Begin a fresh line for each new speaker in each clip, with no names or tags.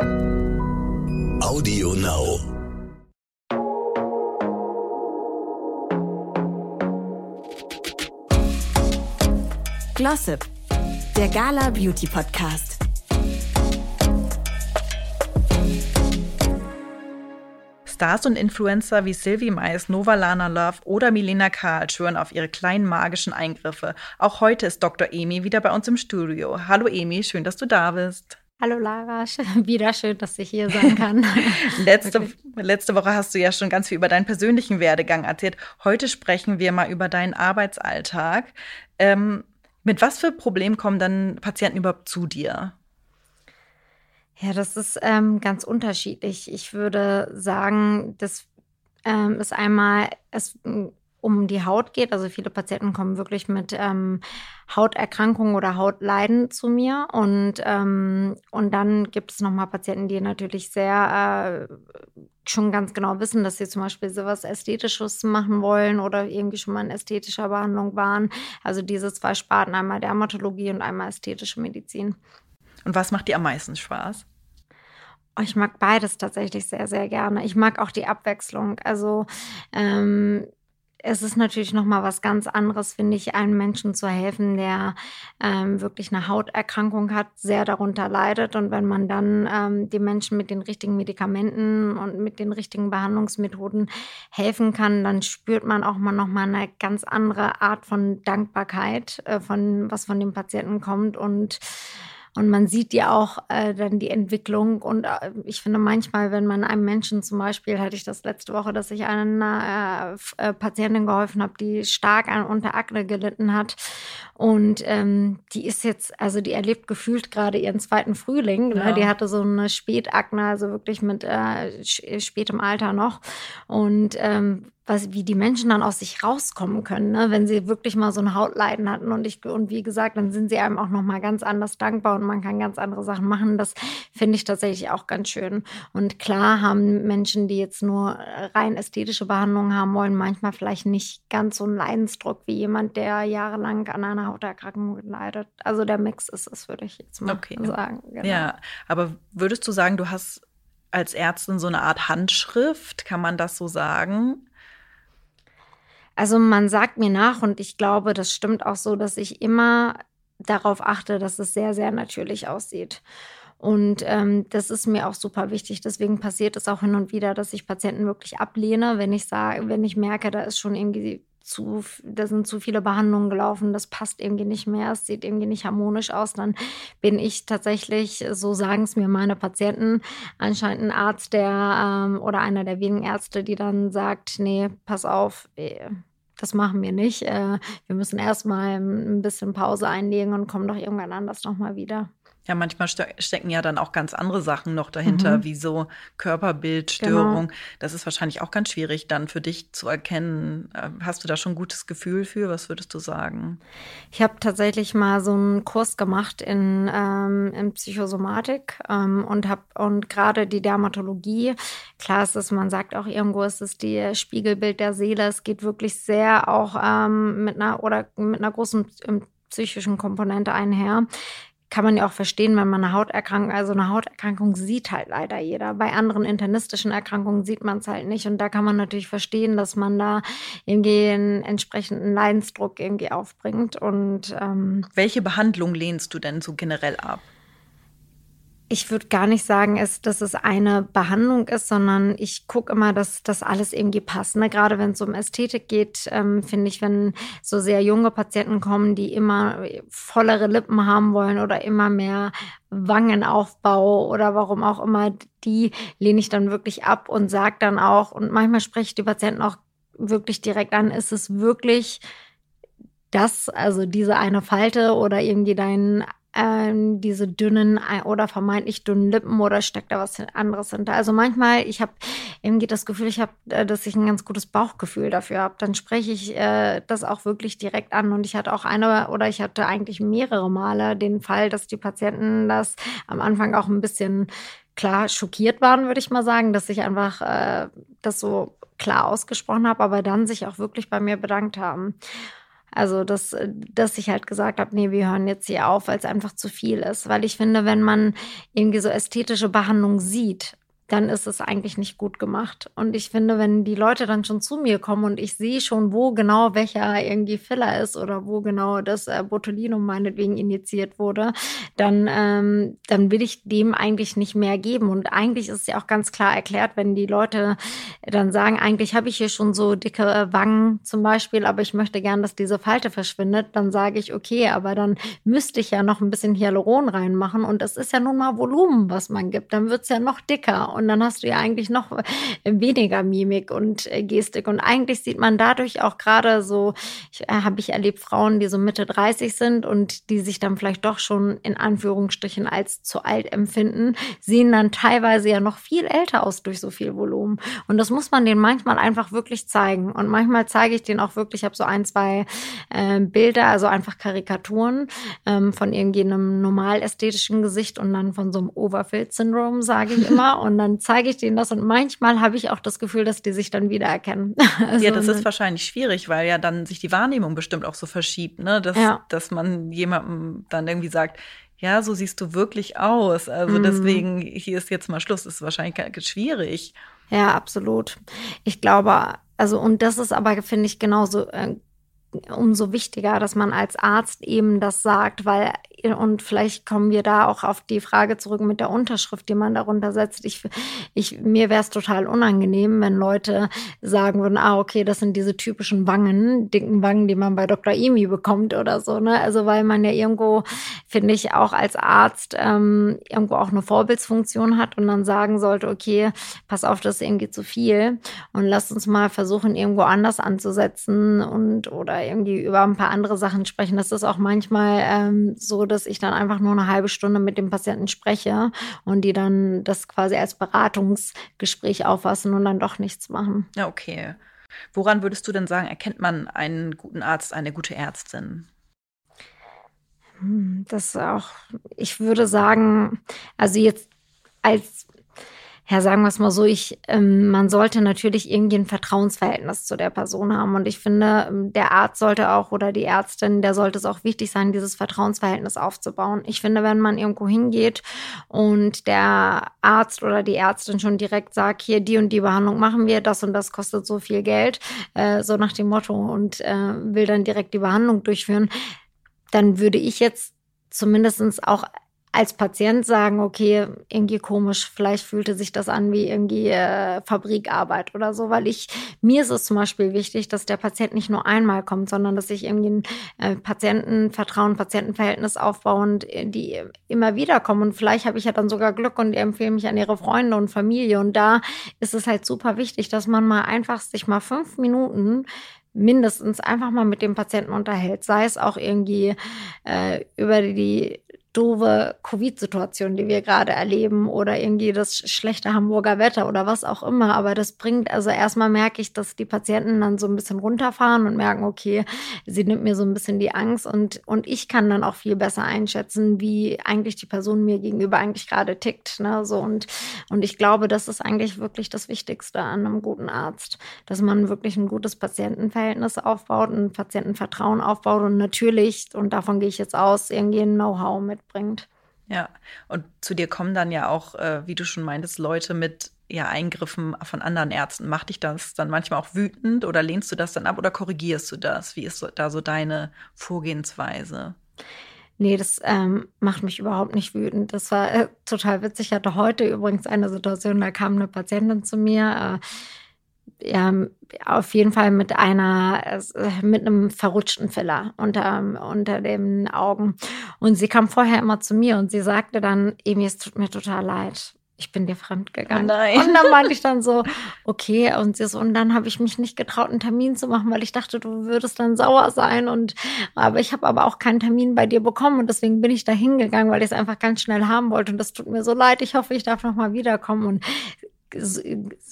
Audio Now.
Glossip, der Gala Beauty Podcast.
Stars und Influencer wie Sylvie Mais, Nova Lana Love oder Milena Karl schwören auf ihre kleinen magischen Eingriffe. Auch heute ist Dr. Emi wieder bei uns im Studio. Hallo Emi, schön, dass du da bist.
Hallo Lara, wieder schön, dass ich hier sein kann.
letzte, letzte Woche hast du ja schon ganz viel über deinen persönlichen Werdegang erzählt. Heute sprechen wir mal über deinen Arbeitsalltag. Ähm, mit was für Problemen kommen dann Patienten überhaupt zu dir?
Ja, das ist ähm, ganz unterschiedlich. Ich würde sagen, das ähm, ist einmal es um die Haut geht. Also viele Patienten kommen wirklich mit ähm, Hauterkrankungen oder Hautleiden zu mir. Und, ähm, und dann gibt es nochmal Patienten, die natürlich sehr äh, schon ganz genau wissen, dass sie zum Beispiel sowas Ästhetisches machen wollen oder irgendwie schon mal in ästhetischer Behandlung waren. Also diese zwei Sparten, einmal Dermatologie und einmal ästhetische Medizin.
Und was macht dir am meisten Spaß?
Oh, ich mag beides tatsächlich sehr, sehr gerne. Ich mag auch die Abwechslung. Also ähm, es ist natürlich noch mal was ganz anderes, finde ich, einem Menschen zu helfen, der ähm, wirklich eine Hauterkrankung hat, sehr darunter leidet. Und wenn man dann ähm, den Menschen mit den richtigen Medikamenten und mit den richtigen Behandlungsmethoden helfen kann, dann spürt man auch mal noch mal eine ganz andere Art von Dankbarkeit, äh, von was von dem Patienten kommt und und man sieht ja auch äh, dann die Entwicklung. Und äh, ich finde manchmal, wenn man einem Menschen zum Beispiel, hatte ich das letzte Woche, dass ich einer äh, äh, Patientin geholfen habe, die stark an, unter Akne gelitten hat. Und ähm, die ist jetzt, also die erlebt gefühlt gerade ihren zweiten Frühling. Ne? Ja. Die hatte so eine Spätakne, also wirklich mit äh, spätem Alter noch. Und ähm, was, wie die Menschen dann aus sich rauskommen können, ne? wenn sie wirklich mal so ein Hautleiden hatten. Und ich, und wie gesagt, dann sind sie einem auch nochmal ganz anders dankbar und man kann ganz andere Sachen machen. Das finde ich tatsächlich auch ganz schön. Und klar haben Menschen, die jetzt nur rein ästhetische Behandlungen haben wollen, manchmal vielleicht nicht ganz so einen Leidensdruck wie jemand, der jahrelang an einer Hauterkrankung leidet. Also der Mix ist es, würde ich jetzt mal okay. sagen.
Genau. Ja, aber würdest du sagen, du hast als Ärztin so eine Art Handschrift, kann man das so sagen?
Also man sagt mir nach und ich glaube, das stimmt auch so, dass ich immer darauf achte, dass es sehr, sehr natürlich aussieht. Und ähm, das ist mir auch super wichtig. Deswegen passiert es auch hin und wieder, dass ich Patienten wirklich ablehne, wenn ich sage, wenn ich merke, da ist schon irgendwie zu, da sind zu viele Behandlungen gelaufen, das passt irgendwie nicht mehr, es sieht irgendwie nicht harmonisch aus, dann bin ich tatsächlich, so sagen es mir meine Patienten, anscheinend ein Arzt, der ähm, oder einer der wenigen Ärzte, die dann sagt, nee, pass auf, äh, das machen wir nicht. Äh, wir müssen erstmal ein bisschen Pause einlegen und kommen doch irgendwann anders nochmal wieder.
Ja, manchmal ste stecken ja dann auch ganz andere Sachen noch dahinter, mhm. wie so Körperbildstörung. Genau. Das ist wahrscheinlich auch ganz schwierig dann für dich zu erkennen. Ähm, hast du da schon ein gutes Gefühl für? Was würdest du sagen?
Ich habe tatsächlich mal so einen Kurs gemacht in, ähm, in Psychosomatik ähm, und habe und gerade die Dermatologie. Klar ist es, man sagt auch irgendwo, ist es die Spiegelbild der Seele. Es geht wirklich sehr auch ähm, mit einer oder mit einer großen psychischen Komponente einher kann man ja auch verstehen, wenn man eine Hauterkrankung, also eine Hauterkrankung sieht halt leider jeder. Bei anderen internistischen Erkrankungen sieht man es halt nicht. Und da kann man natürlich verstehen, dass man da irgendwie einen entsprechenden Leidensdruck irgendwie aufbringt. Und ähm,
welche Behandlung lehnst du denn so generell ab?
Ich würde gar nicht sagen, dass es eine Behandlung ist, sondern ich gucke immer, dass das alles irgendwie passt. Ne? Gerade wenn es um Ästhetik geht, ähm, finde ich, wenn so sehr junge Patienten kommen, die immer vollere Lippen haben wollen oder immer mehr Wangenaufbau oder warum auch immer, die lehne ich dann wirklich ab und sage dann auch, und manchmal spreche ich die Patienten auch wirklich direkt an, ist es wirklich das, also diese eine Falte oder irgendwie dein ähm, diese dünnen oder vermeintlich dünnen Lippen oder steckt da was anderes hinter. Also manchmal, ich habe irgendwie das Gefühl, ich habe, äh, dass ich ein ganz gutes Bauchgefühl dafür habe. Dann spreche ich äh, das auch wirklich direkt an. Und ich hatte auch eine oder ich hatte eigentlich mehrere Male den Fall, dass die Patienten das am Anfang auch ein bisschen klar schockiert waren, würde ich mal sagen, dass ich einfach äh, das so klar ausgesprochen habe, aber dann sich auch wirklich bei mir bedankt haben. Also, dass, dass ich halt gesagt habe, nee, wir hören jetzt hier auf, weil es einfach zu viel ist. Weil ich finde, wenn man irgendwie so ästhetische Behandlung sieht dann ist es eigentlich nicht gut gemacht. Und ich finde, wenn die Leute dann schon zu mir kommen und ich sehe schon, wo genau welcher irgendwie Filler ist oder wo genau das äh, Botulinum meinetwegen injiziert wurde, dann, ähm, dann will ich dem eigentlich nicht mehr geben. Und eigentlich ist es ja auch ganz klar erklärt, wenn die Leute dann sagen, eigentlich habe ich hier schon so dicke äh, Wangen zum Beispiel, aber ich möchte gern, dass diese Falte verschwindet, dann sage ich, okay, aber dann müsste ich ja noch ein bisschen Hyaluron reinmachen und es ist ja nun mal Volumen, was man gibt. Dann wird es ja noch dicker und dann hast du ja eigentlich noch weniger Mimik und äh, Gestik. Und eigentlich sieht man dadurch auch gerade so, äh, habe ich erlebt, Frauen, die so Mitte 30 sind und die sich dann vielleicht doch schon in Anführungsstrichen als zu alt empfinden, sehen dann teilweise ja noch viel älter aus durch so viel Volumen. Und das muss man denen manchmal einfach wirklich zeigen. Und manchmal zeige ich denen auch wirklich, ich habe so ein, zwei äh, Bilder, also einfach Karikaturen ähm, von irgendeinem normal ästhetischen Gesicht und dann von so einem Overfilled-Syndrom, sage ich immer. Und dann zeige ich denen das und manchmal habe ich auch das Gefühl, dass die sich dann wiedererkennen.
Also, ja, das ist wahrscheinlich schwierig, weil ja dann sich die Wahrnehmung bestimmt auch so verschiebt, ne? Dass, ja. dass man jemandem dann irgendwie sagt, ja, so siehst du wirklich aus. Also mm. deswegen, hier ist jetzt mal Schluss. Das ist wahrscheinlich schwierig.
Ja, absolut. Ich glaube, also, und das ist aber, finde ich, genauso äh, umso wichtiger, dass man als Arzt eben das sagt, weil und vielleicht kommen wir da auch auf die Frage zurück mit der Unterschrift, die man darunter setzt. Ich, ich, mir wäre es total unangenehm, wenn Leute sagen würden, ah, okay, das sind diese typischen Wangen, dicken Wangen, die man bei Dr. Emi bekommt oder so, ne? Also weil man ja irgendwo, finde ich, auch als Arzt ähm, irgendwo auch eine Vorbildsfunktion hat und dann sagen sollte, okay, pass auf, das ist irgendwie zu viel und lass uns mal versuchen, irgendwo anders anzusetzen und oder irgendwie über ein paar andere Sachen sprechen. Das ist auch manchmal ähm, so, dass ich dann einfach nur eine halbe Stunde mit dem Patienten spreche und die dann das quasi als Beratungsgespräch auffassen und dann doch nichts machen.
Ja, okay. Woran würdest du denn sagen, erkennt man einen guten Arzt, eine gute Ärztin?
Hm, das auch, ich würde sagen, also jetzt als ja, sagen wir es mal so, ich, ähm, man sollte natürlich irgendwie ein Vertrauensverhältnis zu der Person haben. Und ich finde, ähm, der Arzt sollte auch oder die Ärztin, der sollte es auch wichtig sein, dieses Vertrauensverhältnis aufzubauen. Ich finde, wenn man irgendwo hingeht und der Arzt oder die Ärztin schon direkt sagt, hier die und die Behandlung machen wir, das und das kostet so viel Geld, äh, so nach dem Motto und äh, will dann direkt die Behandlung durchführen, dann würde ich jetzt zumindestens auch als Patient sagen, okay, irgendwie komisch, vielleicht fühlte sich das an wie irgendwie äh, Fabrikarbeit oder so, weil ich, mir ist es zum Beispiel wichtig, dass der Patient nicht nur einmal kommt, sondern dass ich irgendwie ein äh, Patientenvertrauen, Patientenverhältnis aufbauend, äh, die immer wieder kommen. Und vielleicht habe ich ja dann sogar Glück und die empfehlen mich an ihre Freunde und Familie. Und da ist es halt super wichtig, dass man mal einfach sich mal fünf Minuten mindestens einfach mal mit dem Patienten unterhält, sei es auch irgendwie äh, über die doofe Covid-Situation, die wir gerade erleben oder irgendwie das schlechte Hamburger Wetter oder was auch immer. Aber das bringt, also erstmal merke ich, dass die Patienten dann so ein bisschen runterfahren und merken, okay, sie nimmt mir so ein bisschen die Angst und, und ich kann dann auch viel besser einschätzen, wie eigentlich die Person mir gegenüber eigentlich gerade tickt. Ne? So und, und ich glaube, das ist eigentlich wirklich das Wichtigste an einem guten Arzt, dass man wirklich ein gutes Patientenverhältnis aufbaut, ein Patientenvertrauen aufbaut und natürlich, und davon gehe ich jetzt aus, irgendwie ein Know-how mit mitbringt.
Ja, und zu dir kommen dann ja auch, äh, wie du schon meintest, Leute mit ja, Eingriffen von anderen Ärzten. Macht dich das dann manchmal auch wütend oder lehnst du das dann ab oder korrigierst du das? Wie ist da so deine Vorgehensweise?
Nee, das ähm, macht mich überhaupt nicht wütend. Das war äh, total witzig. Ich hatte heute übrigens eine Situation, da kam eine Patientin zu mir. Äh, ja, auf jeden Fall mit einer, mit einem verrutschten Filler unter, unter den Augen. Und sie kam vorher immer zu mir und sie sagte dann, Emi, es tut mir total leid. Ich bin dir fremd gegangen.
Oh nein.
Und dann meinte ich dann so, okay, und sie so, und dann habe ich mich nicht getraut, einen Termin zu machen, weil ich dachte, du würdest dann sauer sein. Und aber ich habe aber auch keinen Termin bei dir bekommen und deswegen bin ich da hingegangen, weil ich es einfach ganz schnell haben wollte. Und das tut mir so leid. Ich hoffe, ich darf noch mal wiederkommen. Und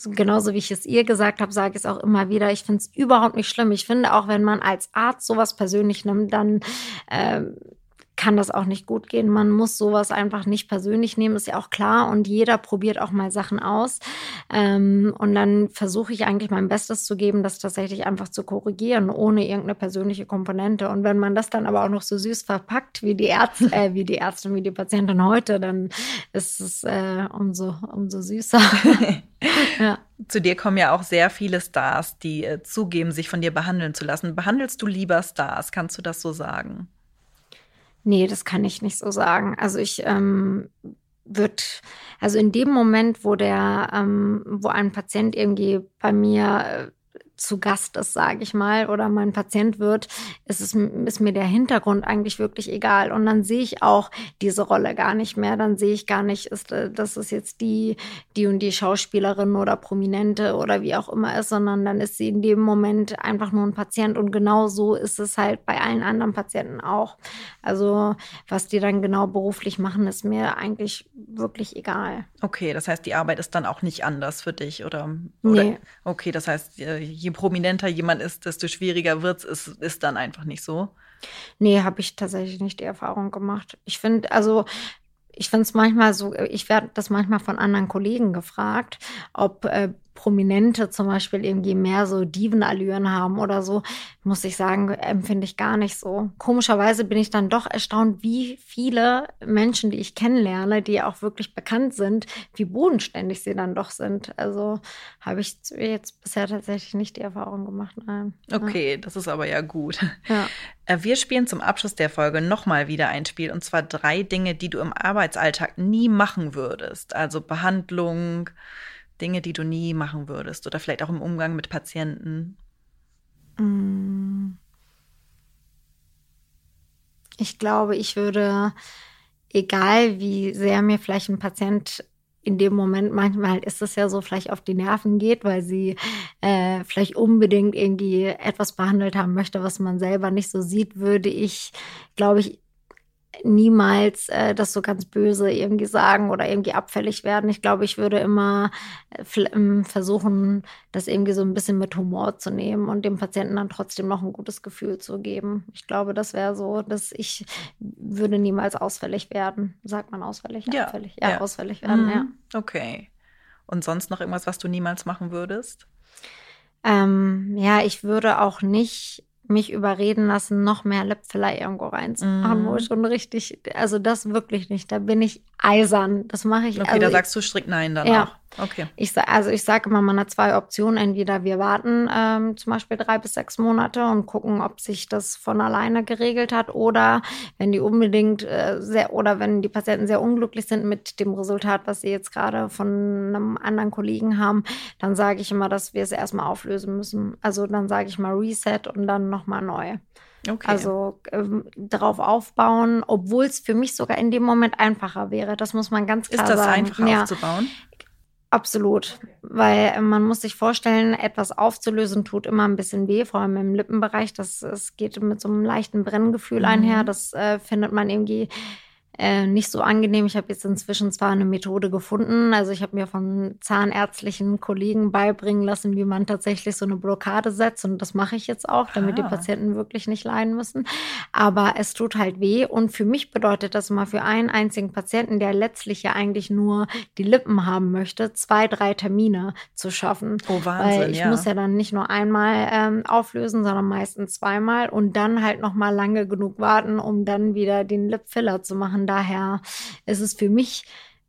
genauso wie ich es ihr gesagt habe, sage ich es auch immer wieder. Ich finde es überhaupt nicht schlimm. Ich finde auch, wenn man als Arzt sowas persönlich nimmt, dann ähm, kann das auch nicht gut gehen. Man muss sowas einfach nicht persönlich nehmen, ist ja auch klar. Und jeder probiert auch mal Sachen aus. Ähm, und dann versuche ich eigentlich mein Bestes zu geben, das tatsächlich einfach zu korrigieren, ohne irgendeine persönliche Komponente. Und wenn man das dann aber auch noch so süß verpackt, wie die Ärzte, äh, wie die Ärzte, wie die Patientin heute, dann ist es äh, umso, umso süßer.
ja. Zu dir kommen ja auch sehr viele Stars, die äh, zugeben, sich von dir behandeln zu lassen. Behandelst du lieber Stars? Kannst du das so sagen?
Nee, das kann ich nicht so sagen. Also ich ähm, würde, also in dem Moment, wo der, ähm, wo ein Patient irgendwie bei mir äh, zu Gast ist, sage ich mal, oder mein Patient wird, ist, es, ist mir der Hintergrund eigentlich wirklich egal. Und dann sehe ich auch diese Rolle gar nicht mehr. Dann sehe ich gar nicht, ist, äh, das ist jetzt die, die und die Schauspielerin oder Prominente oder wie auch immer ist, sondern dann ist sie in dem Moment einfach nur ein Patient. Und genau so ist es halt bei allen anderen Patienten auch. Also was die dann genau beruflich machen, ist mir eigentlich wirklich egal.
Okay, das heißt, die Arbeit ist dann auch nicht anders für dich, oder? oder?
Nee.
Okay, das heißt, je prominenter jemand ist, desto schwieriger wird es. Ist dann einfach nicht so.
Nee, habe ich tatsächlich nicht die Erfahrung gemacht. Ich finde, also ich finde es manchmal so, ich werde das manchmal von anderen Kollegen gefragt, ob äh, Prominente zum Beispiel irgendwie mehr so Divenallüren haben oder so, muss ich sagen, empfinde ich gar nicht so. Komischerweise bin ich dann doch erstaunt, wie viele Menschen, die ich kennenlerne, die auch wirklich bekannt sind, wie bodenständig sie dann doch sind. Also habe ich jetzt bisher tatsächlich nicht die Erfahrung gemacht. Nein.
Okay, ja. das ist aber ja gut.
Ja.
Äh, wir spielen zum Abschluss der Folge nochmal wieder ein Spiel und zwar drei Dinge, die du im Arbeitsalltag nie machen würdest. Also Behandlung, Dinge, die du nie machen würdest oder vielleicht auch im Umgang mit Patienten?
Mm. Ich glaube, ich würde, egal wie sehr mir vielleicht ein Patient in dem Moment, manchmal ist es ja so, vielleicht auf die Nerven geht, weil sie äh, vielleicht unbedingt irgendwie etwas behandelt haben möchte, was man selber nicht so sieht, würde ich, glaube ich, niemals äh, das so ganz böse irgendwie sagen oder irgendwie abfällig werden. Ich glaube, ich würde immer äh, ähm, versuchen, das irgendwie so ein bisschen mit Humor zu nehmen und dem Patienten dann trotzdem noch ein gutes Gefühl zu geben. Ich glaube, das wäre so, dass ich würde niemals ausfällig werden. Sagt man ausfällig?
Ja,
ausfällig. Ja, ja. ausfällig werden, mhm. ja.
Okay. Und sonst noch irgendwas, was du niemals machen würdest?
Ähm, ja, ich würde auch nicht mich überreden lassen, noch mehr Lipfiller irgendwo reinzumachen, mm. wo ich schon richtig, also das wirklich nicht. Da bin ich eisern. Das mache ich.
Okay,
also
da sagst du strikt nein dann
ja.
auch. Okay.
Ich, also ich sage immer, man hat zwei Optionen. Entweder wir warten ähm, zum Beispiel drei bis sechs Monate und gucken, ob sich das von alleine geregelt hat oder wenn die unbedingt äh, sehr oder wenn die Patienten sehr unglücklich sind mit dem Resultat, was sie jetzt gerade von einem anderen Kollegen haben, dann sage ich immer, dass wir es erstmal auflösen müssen. Also dann sage ich mal Reset und dann nochmal neu.
Okay.
Also ähm, darauf aufbauen, obwohl es für mich sogar in dem Moment einfacher wäre. Das muss man ganz klar
sagen. Ist das
sagen.
einfacher
ja.
aufzubauen?
Absolut, weil äh, man muss sich vorstellen, etwas aufzulösen tut immer ein bisschen weh, vor allem im Lippenbereich. Das, es geht mit so einem leichten Brenngefühl mhm. einher. Das äh, findet man irgendwie äh, nicht so angenehm. Ich habe jetzt inzwischen zwar eine Methode gefunden, also ich habe mir von zahnärztlichen Kollegen beibringen lassen, wie man tatsächlich so eine Blockade setzt und das mache ich jetzt auch, damit ah. die Patienten wirklich nicht leiden müssen. Aber es tut halt weh und für mich bedeutet das immer für einen einzigen Patienten, der letztlich ja eigentlich nur die Lippen haben möchte, zwei, drei Termine zu schaffen.
Oh Wahnsinn,
Weil ich
ja.
muss ja dann nicht nur einmal ähm, auflösen, sondern meistens zweimal und dann halt noch mal lange genug warten, um dann wieder den Lipfiller zu machen. Daher ist es für mich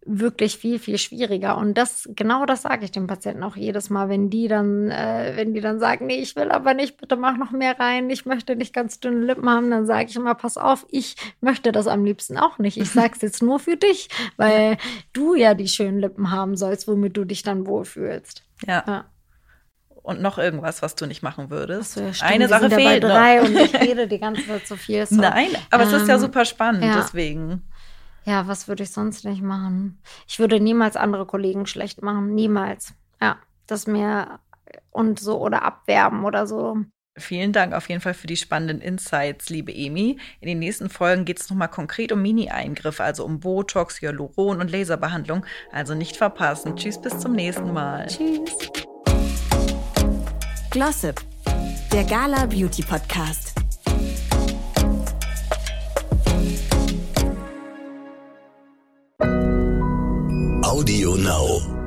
wirklich viel, viel schwieriger. Und das, genau das sage ich den Patienten auch jedes Mal, wenn die dann, äh, wenn die dann sagen, nee, ich will aber nicht, bitte mach noch mehr rein, ich möchte nicht ganz dünne Lippen haben, dann sage ich immer, pass auf, ich möchte das am liebsten auch nicht. Ich sage es jetzt nur für dich, weil du ja die schönen Lippen haben sollst, womit du dich dann wohlfühlst.
Ja. ja. Und noch irgendwas, was du nicht machen würdest?
So, ja,
Eine Sache fehlt
bei drei noch. und ich rede die ganze Zeit so viel. So.
Nein, aber ähm, es ist ja
Ähm,
super spannend,
ja.
deswegen.
Ja, was würde ich sonst nicht machen? Ich würde niemals andere Kollegen schlecht machen. Niemals. Ja, das mir und so oder abwerben oder so.
Vielen Dank auf jeden Fall für die spannenden Insights, liebe Emi. In den nächsten Folgen geht es nochmal konkret um Mini-Eingriffe, also um Botox, Hyaluron und Laserbehandlung. Also nicht verpassen. Tschüss, bis zum nächsten Mal.
Tschüss.
Glossip, der Gala Beauty Podcast.
Audio Now.